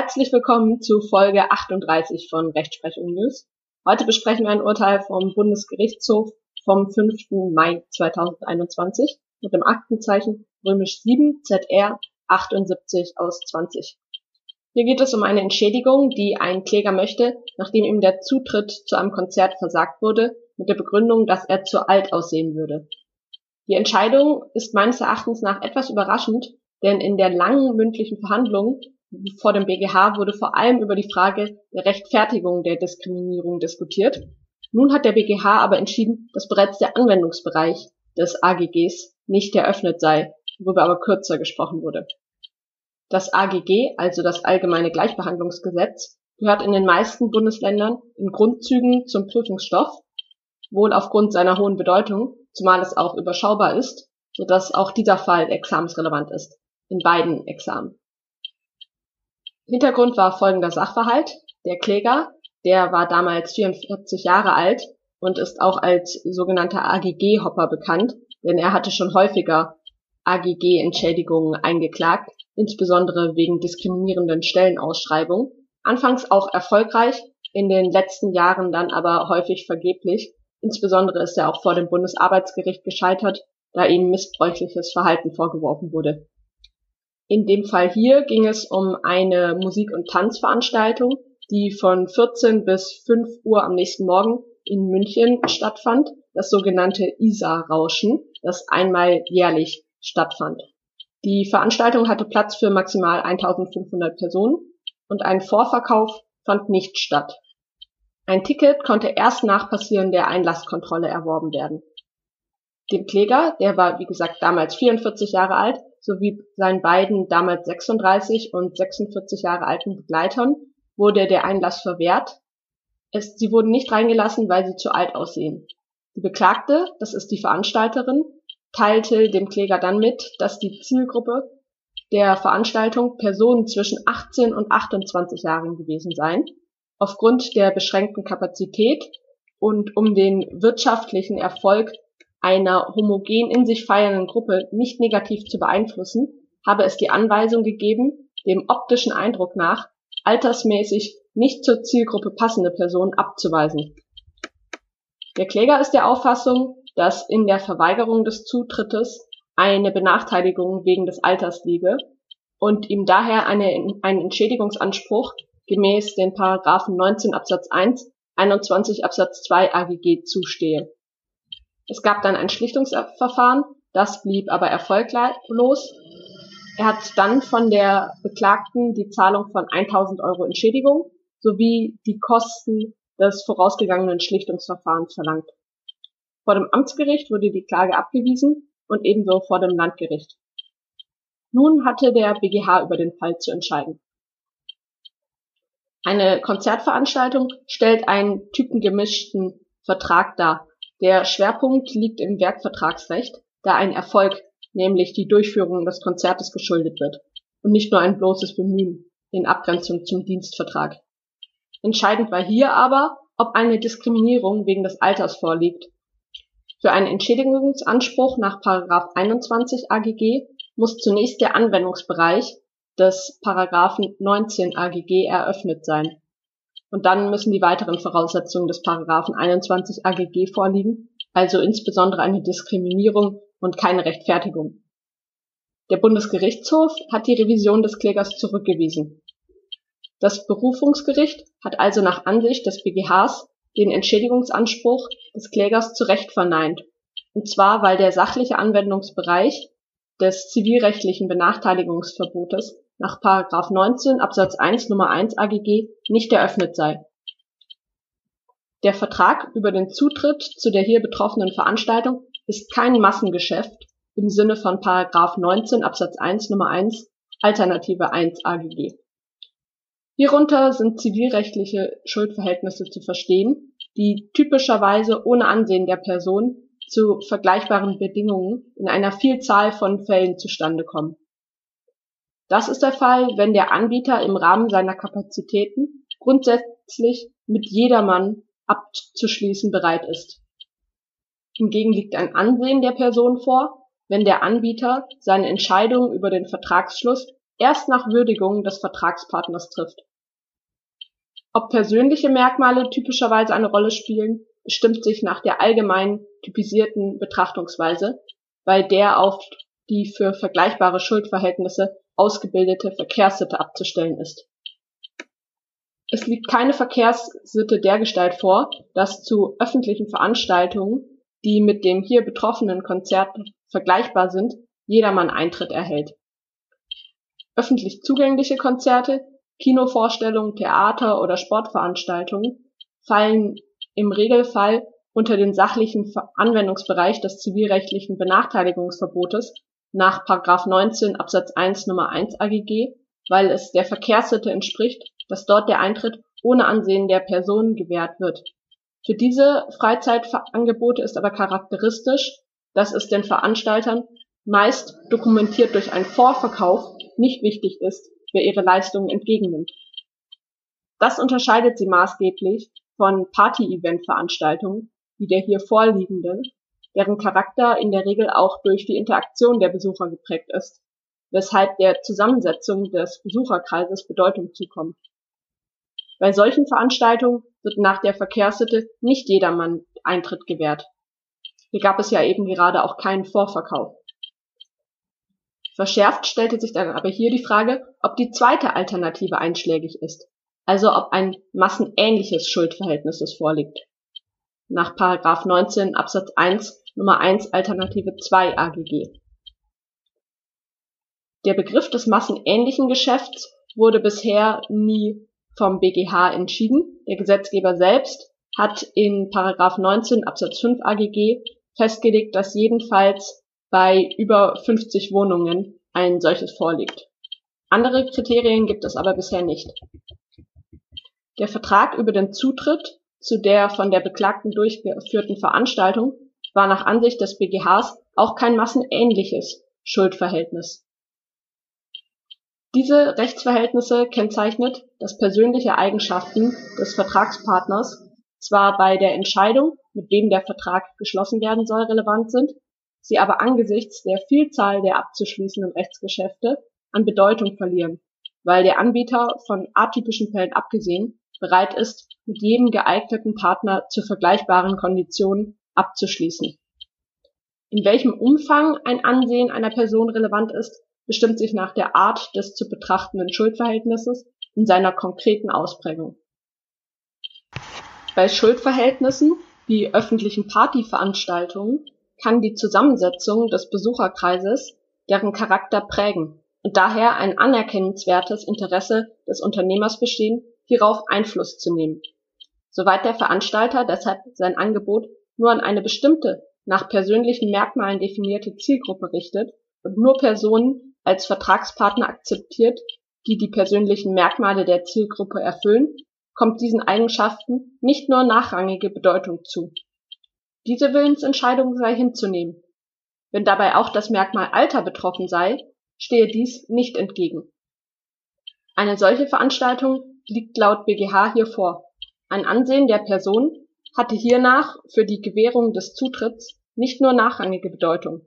Herzlich willkommen zu Folge 38 von Rechtsprechung News. Heute besprechen wir ein Urteil vom Bundesgerichtshof vom 5. Mai 2021 mit dem Aktenzeichen römisch 7 ZR 78 aus 20. Hier geht es um eine Entschädigung, die ein Kläger möchte, nachdem ihm der Zutritt zu einem Konzert versagt wurde, mit der Begründung, dass er zu alt aussehen würde. Die Entscheidung ist meines Erachtens nach etwas überraschend, denn in der langen mündlichen Verhandlung vor dem BGH wurde vor allem über die Frage der Rechtfertigung der Diskriminierung diskutiert. Nun hat der BGH aber entschieden, dass bereits der Anwendungsbereich des AGGs nicht eröffnet sei, worüber aber kürzer gesprochen wurde. Das AGG, also das Allgemeine Gleichbehandlungsgesetz, gehört in den meisten Bundesländern in Grundzügen zum Prüfungsstoff, wohl aufgrund seiner hohen Bedeutung, zumal es auch überschaubar ist, sodass auch dieser Fall examensrelevant ist, in beiden Examen. Hintergrund war folgender Sachverhalt. Der Kläger, der war damals 44 Jahre alt und ist auch als sogenannter AGG-Hopper bekannt, denn er hatte schon häufiger AGG-Entschädigungen eingeklagt, insbesondere wegen diskriminierenden Stellenausschreibungen. Anfangs auch erfolgreich, in den letzten Jahren dann aber häufig vergeblich. Insbesondere ist er auch vor dem Bundesarbeitsgericht gescheitert, da ihm missbräuchliches Verhalten vorgeworfen wurde. In dem Fall hier ging es um eine Musik- und Tanzveranstaltung, die von 14 bis 5 Uhr am nächsten Morgen in München stattfand, das sogenannte ISA-Rauschen, das einmal jährlich stattfand. Die Veranstaltung hatte Platz für maximal 1500 Personen und ein Vorverkauf fand nicht statt. Ein Ticket konnte erst nach Passieren der Einlasskontrolle erworben werden. Dem Kläger, der war wie gesagt damals 44 Jahre alt, sowie seinen beiden damals 36 und 46 Jahre alten Begleitern wurde der Einlass verwehrt. Es, sie wurden nicht reingelassen, weil sie zu alt aussehen. Die Beklagte, das ist die Veranstalterin, teilte dem Kläger dann mit, dass die Zielgruppe der Veranstaltung Personen zwischen 18 und 28 Jahren gewesen seien. Aufgrund der beschränkten Kapazität und um den wirtschaftlichen Erfolg einer homogen in sich feiernden Gruppe nicht negativ zu beeinflussen, habe es die Anweisung gegeben, dem optischen Eindruck nach altersmäßig nicht zur Zielgruppe passende Personen abzuweisen. Der Kläger ist der Auffassung, dass in der Verweigerung des Zutrittes eine Benachteiligung wegen des Alters liege und ihm daher eine, ein Entschädigungsanspruch gemäß den Paragraphen 19 Absatz 1, 21 Absatz 2 AGG zustehe. Es gab dann ein Schlichtungsverfahren, das blieb aber erfolglos. Er hat dann von der Beklagten die Zahlung von 1000 Euro Entschädigung sowie die Kosten des vorausgegangenen Schlichtungsverfahrens verlangt. Vor dem Amtsgericht wurde die Klage abgewiesen und ebenso vor dem Landgericht. Nun hatte der BGH über den Fall zu entscheiden. Eine Konzertveranstaltung stellt einen typengemischten Vertrag dar, der Schwerpunkt liegt im Werkvertragsrecht, da ein Erfolg, nämlich die Durchführung des Konzertes geschuldet wird und nicht nur ein bloßes Bemühen in Abgrenzung zum Dienstvertrag. Entscheidend war hier aber, ob eine Diskriminierung wegen des Alters vorliegt. Für einen Entschädigungsanspruch nach 21 AGG muss zunächst der Anwendungsbereich des 19 AGG eröffnet sein und dann müssen die weiteren Voraussetzungen des Paragraphen 21 AGG vorliegen, also insbesondere eine Diskriminierung und keine Rechtfertigung. Der Bundesgerichtshof hat die Revision des Klägers zurückgewiesen. Das Berufungsgericht hat also nach Ansicht des BGHs den Entschädigungsanspruch des Klägers zu Recht verneint, und zwar weil der sachliche Anwendungsbereich des zivilrechtlichen Benachteiligungsverbotes nach 19 Absatz 1 Nummer 1 AGG nicht eröffnet sei. Der Vertrag über den Zutritt zu der hier betroffenen Veranstaltung ist kein Massengeschäft im Sinne von 19 Absatz 1 Nummer 1 Alternative 1 AGG. Hierunter sind zivilrechtliche Schuldverhältnisse zu verstehen, die typischerweise ohne Ansehen der Person zu vergleichbaren Bedingungen in einer Vielzahl von Fällen zustande kommen das ist der Fall, wenn der Anbieter im Rahmen seiner Kapazitäten grundsätzlich mit jedermann abzuschließen bereit ist. Hingegen liegt ein Ansehen der Person vor, wenn der Anbieter seine Entscheidung über den Vertragsschluss erst nach Würdigung des Vertragspartners trifft. Ob persönliche Merkmale typischerweise eine Rolle spielen, bestimmt sich nach der allgemein typisierten Betrachtungsweise, bei der auf die für vergleichbare Schuldverhältnisse ausgebildete Verkehrssitte abzustellen ist. Es liegt keine Verkehrssitte dergestalt vor, dass zu öffentlichen Veranstaltungen, die mit dem hier betroffenen Konzert vergleichbar sind, jedermann Eintritt erhält. Öffentlich zugängliche Konzerte, Kinovorstellungen, Theater oder Sportveranstaltungen fallen im Regelfall unter den sachlichen Anwendungsbereich des zivilrechtlichen Benachteiligungsverbotes nach 19 Absatz 1 Nummer 1 AGG, weil es der Verkehrssitte entspricht, dass dort der Eintritt ohne Ansehen der Person gewährt wird. Für diese Freizeitangebote ist aber charakteristisch, dass es den Veranstaltern meist dokumentiert durch einen Vorverkauf nicht wichtig ist, wer ihre Leistungen entgegennimmt. Das unterscheidet sie maßgeblich von Party-Event-Veranstaltungen, wie der hier vorliegenden, deren Charakter in der Regel auch durch die Interaktion der Besucher geprägt ist, weshalb der Zusammensetzung des Besucherkreises Bedeutung zukommt. Bei solchen Veranstaltungen wird nach der Verkehrssitte nicht jedermann Eintritt gewährt. Hier gab es ja eben gerade auch keinen Vorverkauf. Verschärft stellte sich dann aber hier die Frage, ob die zweite Alternative einschlägig ist, also ob ein massenähnliches Schuldverhältnis vorliegt. Nach 19 Absatz 1 Nummer 1 Alternative 2 AGG. Der Begriff des massenähnlichen Geschäfts wurde bisher nie vom BGH entschieden. Der Gesetzgeber selbst hat in 19 Absatz 5 AGG festgelegt, dass jedenfalls bei über 50 Wohnungen ein solches vorliegt. Andere Kriterien gibt es aber bisher nicht. Der Vertrag über den Zutritt zu der von der Beklagten durchgeführten Veranstaltung war nach Ansicht des BGHs auch kein massenähnliches Schuldverhältnis. Diese Rechtsverhältnisse kennzeichnet, dass persönliche Eigenschaften des Vertragspartners zwar bei der Entscheidung, mit wem der Vertrag geschlossen werden soll, relevant sind, sie aber angesichts der Vielzahl der abzuschließenden Rechtsgeschäfte an Bedeutung verlieren, weil der Anbieter von atypischen Fällen abgesehen bereit ist, mit jedem geeigneten Partner zu vergleichbaren Konditionen abzuschließen. In welchem Umfang ein Ansehen einer Person relevant ist, bestimmt sich nach der Art des zu betrachtenden Schuldverhältnisses in seiner konkreten Ausprägung. Bei Schuldverhältnissen wie öffentlichen Partyveranstaltungen kann die Zusammensetzung des Besucherkreises deren Charakter prägen und daher ein anerkennenswertes Interesse des Unternehmers bestehen, hierauf Einfluss zu nehmen. Soweit der Veranstalter deshalb sein Angebot nur an eine bestimmte, nach persönlichen Merkmalen definierte Zielgruppe richtet und nur Personen als Vertragspartner akzeptiert, die die persönlichen Merkmale der Zielgruppe erfüllen, kommt diesen Eigenschaften nicht nur nachrangige Bedeutung zu. Diese Willensentscheidung sei hinzunehmen. Wenn dabei auch das Merkmal Alter betroffen sei, stehe dies nicht entgegen. Eine solche Veranstaltung liegt laut BGH hier vor. Ein Ansehen der Person hatte hiernach für die Gewährung des Zutritts nicht nur nachrangige Bedeutung.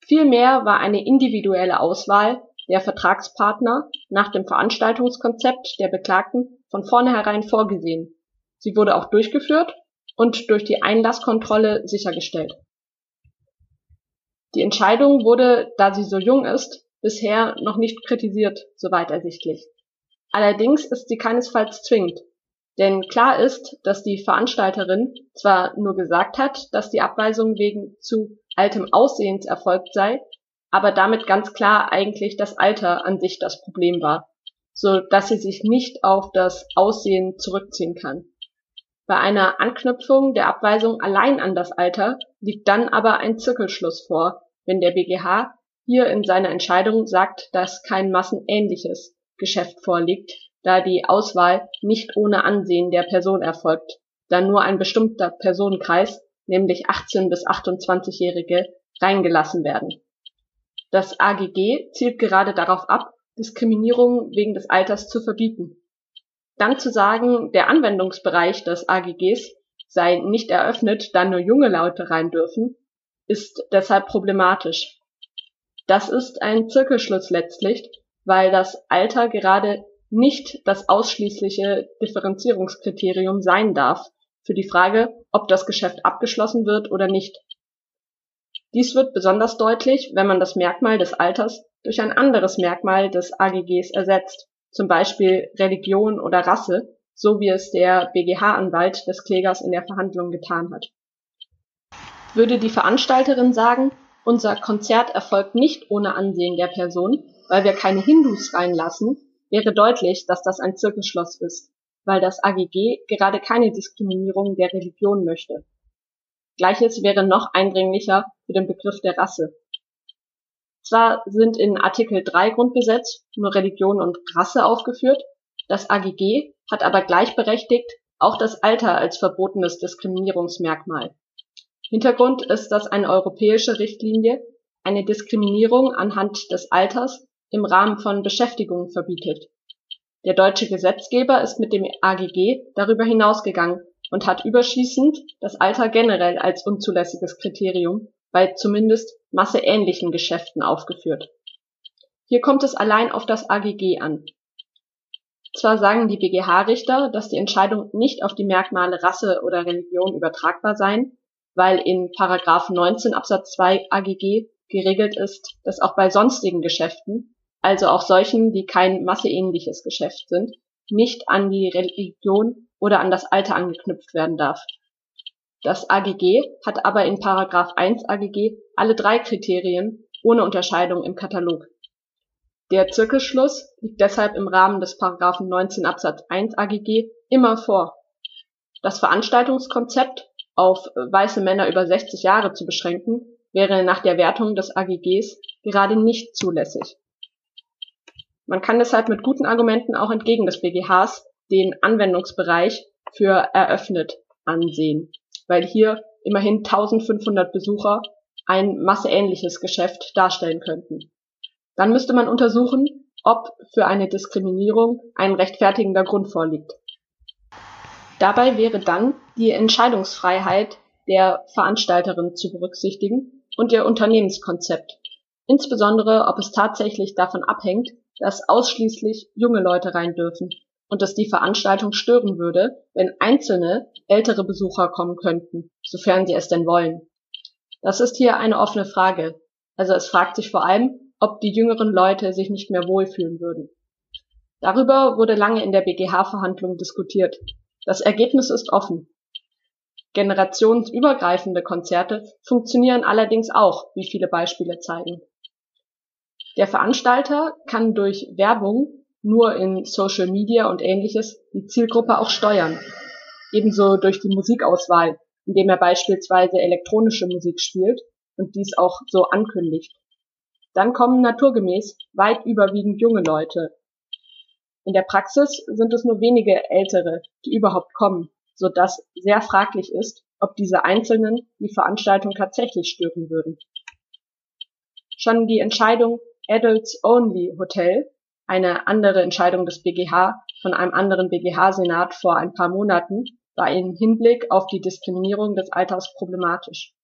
Vielmehr war eine individuelle Auswahl der Vertragspartner nach dem Veranstaltungskonzept der Beklagten von vornherein vorgesehen. Sie wurde auch durchgeführt und durch die Einlasskontrolle sichergestellt. Die Entscheidung wurde, da sie so jung ist, bisher noch nicht kritisiert, soweit ersichtlich. Allerdings ist sie keinesfalls zwingend, denn klar ist, dass die Veranstalterin zwar nur gesagt hat, dass die Abweisung wegen zu altem Aussehens erfolgt sei, aber damit ganz klar eigentlich das Alter an sich das Problem war, so dass sie sich nicht auf das Aussehen zurückziehen kann. Bei einer Anknüpfung der Abweisung allein an das Alter liegt dann aber ein Zirkelschluss vor, wenn der BGH hier in seiner Entscheidung sagt, dass kein massenähnliches Geschäft vorliegt, da die Auswahl nicht ohne Ansehen der Person erfolgt, da nur ein bestimmter Personenkreis, nämlich 18 bis 28-Jährige, reingelassen werden. Das AGG zielt gerade darauf ab, Diskriminierung wegen des Alters zu verbieten. Dann zu sagen, der Anwendungsbereich des AGGs sei nicht eröffnet, da nur junge Laute rein dürfen, ist deshalb problematisch. Das ist ein Zirkelschluss letztlich, weil das Alter gerade nicht das ausschließliche Differenzierungskriterium sein darf für die Frage, ob das Geschäft abgeschlossen wird oder nicht. Dies wird besonders deutlich, wenn man das Merkmal des Alters durch ein anderes Merkmal des AGGs ersetzt, zum Beispiel Religion oder Rasse, so wie es der BGH-Anwalt des Klägers in der Verhandlung getan hat. Würde die Veranstalterin sagen, unser Konzert erfolgt nicht ohne Ansehen der Person, weil wir keine Hindus reinlassen, wäre deutlich, dass das ein Zirkelschloss ist, weil das AGG gerade keine Diskriminierung der Religion möchte. Gleiches wäre noch eindringlicher für den Begriff der Rasse. Zwar sind in Artikel 3 Grundgesetz nur Religion und Rasse aufgeführt, das AGG hat aber gleichberechtigt auch das Alter als verbotenes Diskriminierungsmerkmal. Hintergrund ist, dass eine europäische Richtlinie eine Diskriminierung anhand des Alters im Rahmen von Beschäftigung verbietet. Der deutsche Gesetzgeber ist mit dem AGG darüber hinausgegangen und hat überschießend das Alter generell als unzulässiges Kriterium bei zumindest masseähnlichen Geschäften aufgeführt. Hier kommt es allein auf das AGG an. Zwar sagen die BGH-Richter, dass die Entscheidung nicht auf die Merkmale Rasse oder Religion übertragbar seien, weil in Paragraph 19 Absatz 2 AGG geregelt ist, dass auch bei sonstigen Geschäften, also auch solchen, die kein masseähnliches Geschäft sind, nicht an die Religion oder an das Alter angeknüpft werden darf. Das AGG hat aber in Paragraph 1 AGG alle drei Kriterien ohne Unterscheidung im Katalog. Der Zirkelschluss liegt deshalb im Rahmen des Paragraphen 19 Absatz 1 AGG immer vor. Das Veranstaltungskonzept auf weiße Männer über 60 Jahre zu beschränken, wäre nach der Wertung des AGGs gerade nicht zulässig. Man kann deshalb mit guten Argumenten auch entgegen des BGHs den Anwendungsbereich für eröffnet ansehen, weil hier immerhin 1500 Besucher ein masseähnliches Geschäft darstellen könnten. Dann müsste man untersuchen, ob für eine Diskriminierung ein rechtfertigender Grund vorliegt. Dabei wäre dann die Entscheidungsfreiheit der Veranstalterin zu berücksichtigen und ihr Unternehmenskonzept, insbesondere ob es tatsächlich davon abhängt, dass ausschließlich junge Leute rein dürfen und dass die Veranstaltung stören würde, wenn einzelne ältere Besucher kommen könnten, sofern sie es denn wollen. Das ist hier eine offene Frage. Also es fragt sich vor allem, ob die jüngeren Leute sich nicht mehr wohlfühlen würden. Darüber wurde lange in der BGH-Verhandlung diskutiert. Das Ergebnis ist offen. Generationsübergreifende Konzerte funktionieren allerdings auch, wie viele Beispiele zeigen. Der Veranstalter kann durch Werbung nur in Social Media und ähnliches die Zielgruppe auch steuern. Ebenso durch die Musikauswahl, indem er beispielsweise elektronische Musik spielt und dies auch so ankündigt. Dann kommen naturgemäß weit überwiegend junge Leute. In der Praxis sind es nur wenige Ältere, die überhaupt kommen, so dass sehr fraglich ist, ob diese Einzelnen die Veranstaltung tatsächlich stören würden. Schon die Entscheidung Adults Only Hotel, eine andere Entscheidung des BGH von einem anderen BGH-Senat vor ein paar Monaten, war im Hinblick auf die Diskriminierung des Alters problematisch.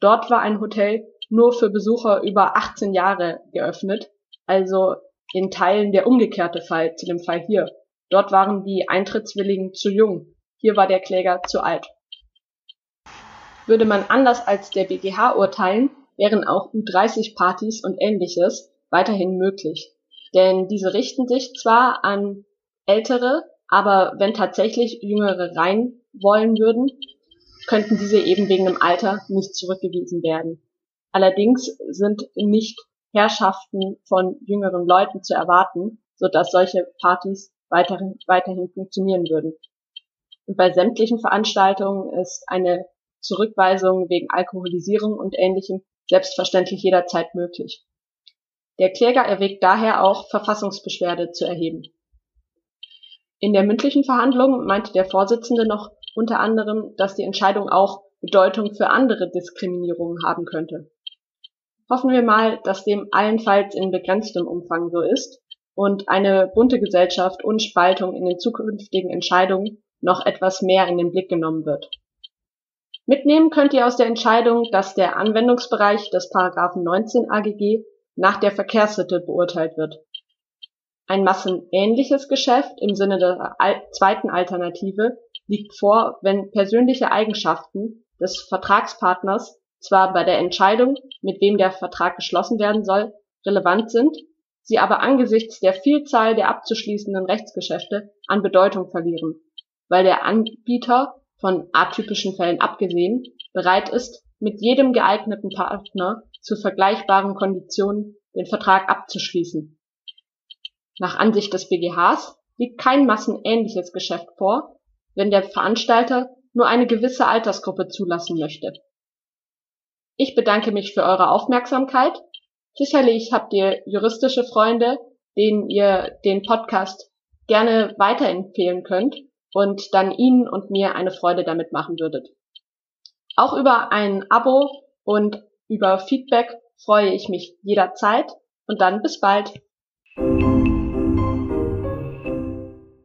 Dort war ein Hotel nur für Besucher über 18 Jahre geöffnet, also in Teilen der umgekehrte Fall zu dem Fall hier. Dort waren die Eintrittswilligen zu jung, hier war der Kläger zu alt. Würde man anders als der BGH urteilen, wären auch Ü30-Partys und ähnliches weiterhin möglich. Denn diese richten sich zwar an ältere, aber wenn tatsächlich jüngere rein wollen würden, könnten diese eben wegen dem Alter nicht zurückgewiesen werden. Allerdings sind nicht Herrschaften von jüngeren Leuten zu erwarten, so dass solche Partys weiterhin, weiterhin funktionieren würden. Und bei sämtlichen Veranstaltungen ist eine Zurückweisung wegen Alkoholisierung und ähnlichem selbstverständlich jederzeit möglich. Der Kläger erwägt daher auch, Verfassungsbeschwerde zu erheben. In der mündlichen Verhandlung meinte der Vorsitzende noch unter anderem, dass die Entscheidung auch Bedeutung für andere Diskriminierungen haben könnte. Hoffen wir mal, dass dem allenfalls in begrenztem Umfang so ist und eine bunte Gesellschaft und Spaltung in den zukünftigen Entscheidungen noch etwas mehr in den Blick genommen wird. Mitnehmen könnt ihr aus der Entscheidung, dass der Anwendungsbereich des Paragraphen 19 AGG nach der Verkehrssitte beurteilt wird. Ein massenähnliches Geschäft im Sinne der zweiten Alternative liegt vor, wenn persönliche Eigenschaften des Vertragspartners zwar bei der Entscheidung, mit wem der Vertrag geschlossen werden soll, relevant sind, sie aber angesichts der Vielzahl der abzuschließenden Rechtsgeschäfte an Bedeutung verlieren, weil der Anbieter, von atypischen Fällen abgesehen, bereit ist, mit jedem geeigneten Partner zu vergleichbaren Konditionen den Vertrag abzuschließen. Nach Ansicht des BGHs liegt kein massenähnliches Geschäft vor, wenn der Veranstalter nur eine gewisse Altersgruppe zulassen möchte. Ich bedanke mich für eure Aufmerksamkeit. Sicherlich habt ihr juristische Freunde, denen ihr den Podcast gerne weiterempfehlen könnt und dann ihnen und mir eine Freude damit machen würdet. Auch über ein Abo und über Feedback freue ich mich jederzeit und dann bis bald.